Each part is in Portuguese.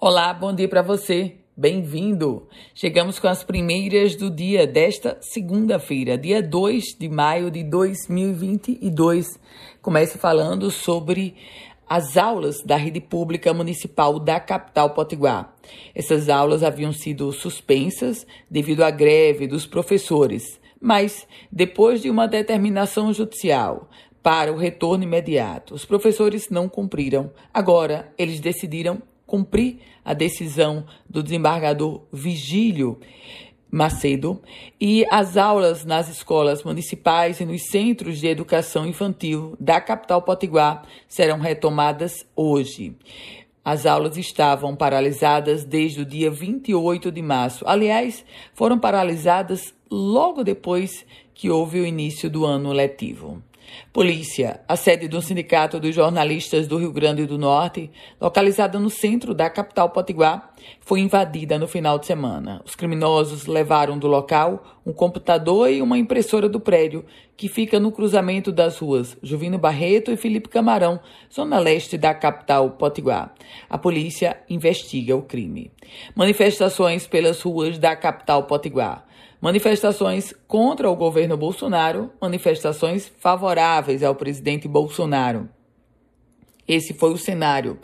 Olá, bom dia para você. Bem-vindo! Chegamos com as primeiras do dia desta segunda-feira, dia 2 de maio de 2022. Começo falando sobre as aulas da rede pública municipal da capital potiguar. Essas aulas haviam sido suspensas devido à greve dos professores, mas depois de uma determinação judicial para o retorno imediato, os professores não cumpriram. Agora, eles decidiram cumprir a decisão do desembargador Vigílio Macedo e as aulas nas escolas municipais e nos centros de educação infantil da capital potiguar serão retomadas hoje. As aulas estavam paralisadas desde o dia 28 de março. Aliás, foram paralisadas logo depois que houve o início do ano letivo. Polícia, a sede do Sindicato dos Jornalistas do Rio Grande do Norte, localizada no centro da capital potiguar, foi invadida no final de semana. Os criminosos levaram do local um computador e uma impressora do prédio, que fica no cruzamento das ruas Juvino Barreto e Felipe Camarão, zona leste da capital potiguar. A polícia investiga o crime. Manifestações pelas ruas da capital potiguar manifestações contra o governo Bolsonaro, manifestações favoráveis ao presidente Bolsonaro. Esse foi o cenário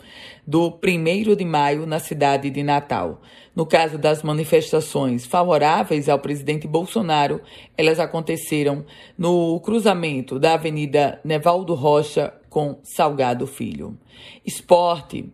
do 1 de maio na cidade de Natal. No caso das manifestações favoráveis ao presidente Bolsonaro, elas aconteceram no cruzamento da Avenida Nevaldo Rocha com Salgado Filho. Esporte.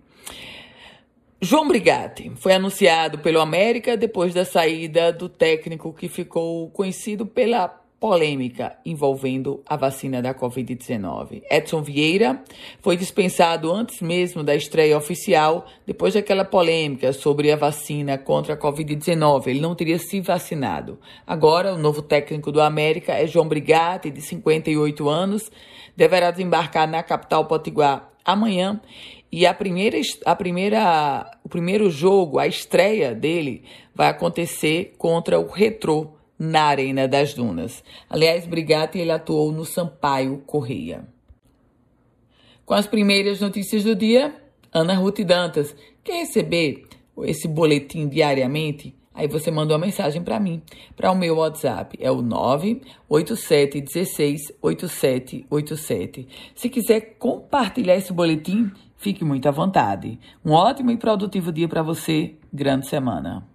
João Brigatti foi anunciado pelo América depois da saída do técnico que ficou conhecido pela polêmica envolvendo a vacina da Covid-19. Edson Vieira foi dispensado antes mesmo da estreia oficial, depois daquela polêmica sobre a vacina contra a Covid-19. Ele não teria se vacinado. Agora, o novo técnico do América é João Brigatti, de 58 anos, deverá desembarcar na capital potiguar amanhã e a primeira, a primeira, o primeiro jogo, a estreia dele, vai acontecer contra o Retrô na Arena das Dunas. Aliás, Brigatti ele atuou no Sampaio Correia. Com as primeiras notícias do dia, Ana Ruth Dantas. Quer receber esse boletim diariamente? Aí você manda uma mensagem para mim, para o meu WhatsApp, é o 987168787. Se quiser compartilhar esse boletim, Fique muito à vontade. Um ótimo e produtivo dia para você. Grande semana.